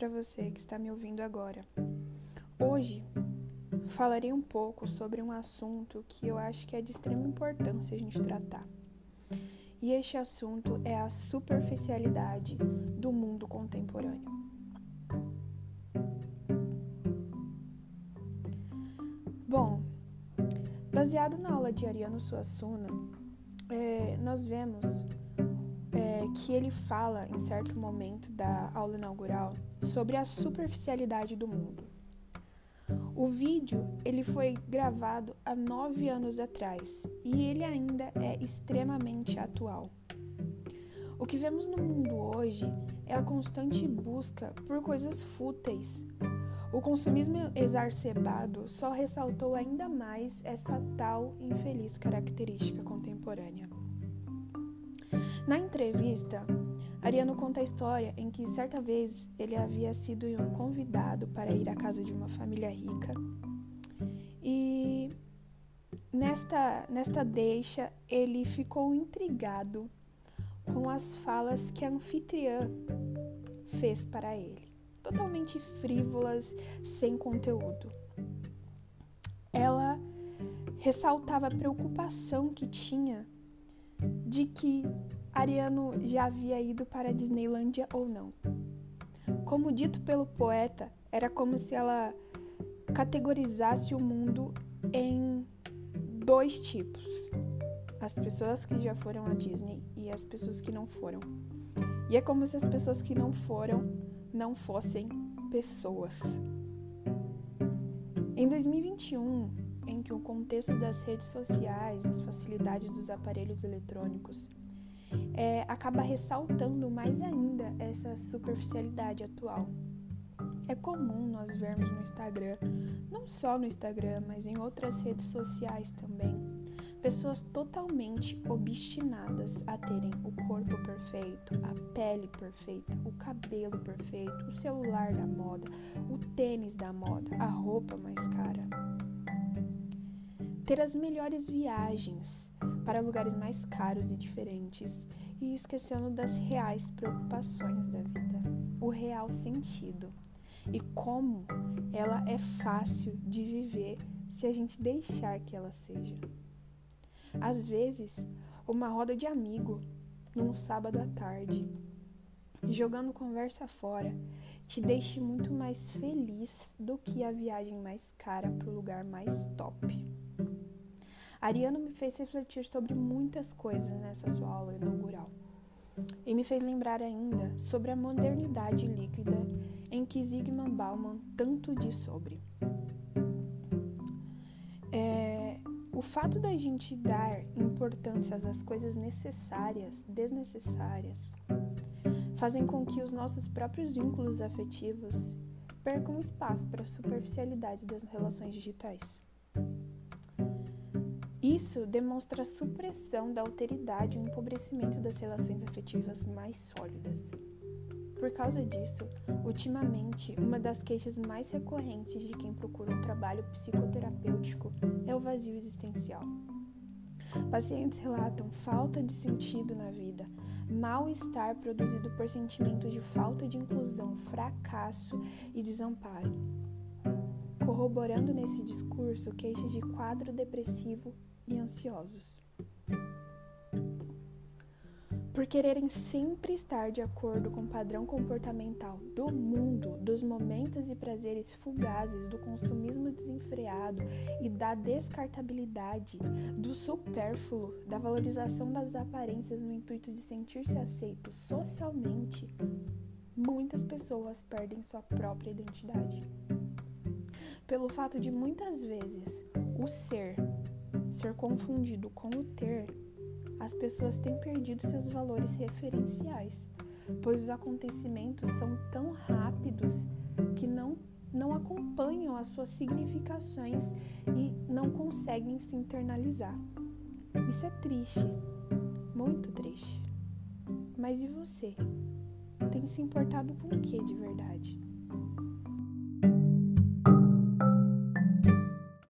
para você que está me ouvindo agora. Hoje falarei um pouco sobre um assunto que eu acho que é de extrema importância a gente tratar. E este assunto é a superficialidade do mundo contemporâneo. Bom, baseado na aula de Ariano Suassuna, é, nós vemos é, que ele fala em certo momento da aula inaugural sobre a superficialidade do mundo. O vídeo ele foi gravado há nove anos atrás e ele ainda é extremamente atual. O que vemos no mundo hoje é a constante busca por coisas fúteis. O consumismo exacerbado só ressaltou ainda mais essa tal infeliz característica contemporânea. Na entrevista, Ariano conta a história em que certa vez ele havia sido convidado para ir à casa de uma família rica e nesta, nesta deixa ele ficou intrigado com as falas que a anfitriã fez para ele, totalmente frívolas, sem conteúdo. Ela ressaltava a preocupação que tinha de que Ariano já havia ido para a Disneylândia ou não. Como dito pelo poeta, era como se ela categorizasse o mundo em dois tipos: as pessoas que já foram à Disney e as pessoas que não foram. E é como se as pessoas que não foram não fossem pessoas. Em 2021, que o contexto das redes sociais, as facilidades dos aparelhos eletrônicos é, acaba ressaltando mais ainda essa superficialidade atual. É comum nós vermos no Instagram, não só no Instagram, mas em outras redes sociais também, pessoas totalmente obstinadas a terem o corpo perfeito, a pele perfeita, o cabelo perfeito, o celular da moda, o tênis da moda, a roupa mais cara. Ter as melhores viagens para lugares mais caros e diferentes e esquecendo das reais preocupações da vida, o real sentido e como ela é fácil de viver se a gente deixar que ela seja. Às vezes, uma roda de amigo num sábado à tarde, jogando conversa fora, te deixe muito mais feliz do que a viagem mais cara para o lugar mais top. Ariano me fez refletir sobre muitas coisas nessa sua aula inaugural e me fez lembrar ainda sobre a modernidade líquida em que Zygmunt Bauman tanto diz sobre. É, o fato da gente dar importância às coisas necessárias, desnecessárias, fazem com que os nossos próprios vínculos afetivos percam espaço para a superficialidade das relações digitais. Isso demonstra a supressão da alteridade e o empobrecimento das relações afetivas mais sólidas. Por causa disso, ultimamente, uma das queixas mais recorrentes de quem procura um trabalho psicoterapêutico é o vazio existencial. Pacientes relatam falta de sentido na vida, mal-estar produzido por sentimentos de falta de inclusão, fracasso e desamparo. Corroborando nesse discurso queixas de quadro depressivo e ansiosos. Por quererem sempre estar de acordo com o padrão comportamental do mundo, dos momentos e prazeres fugazes, do consumismo desenfreado e da descartabilidade, do supérfluo, da valorização das aparências no intuito de sentir-se aceito socialmente, muitas pessoas perdem sua própria identidade. Pelo fato de muitas vezes o ser ser confundido com o ter, as pessoas têm perdido seus valores referenciais, pois os acontecimentos são tão rápidos que não, não acompanham as suas significações e não conseguem se internalizar. Isso é triste, muito triste. Mas e você? Tem se importado com o que de verdade?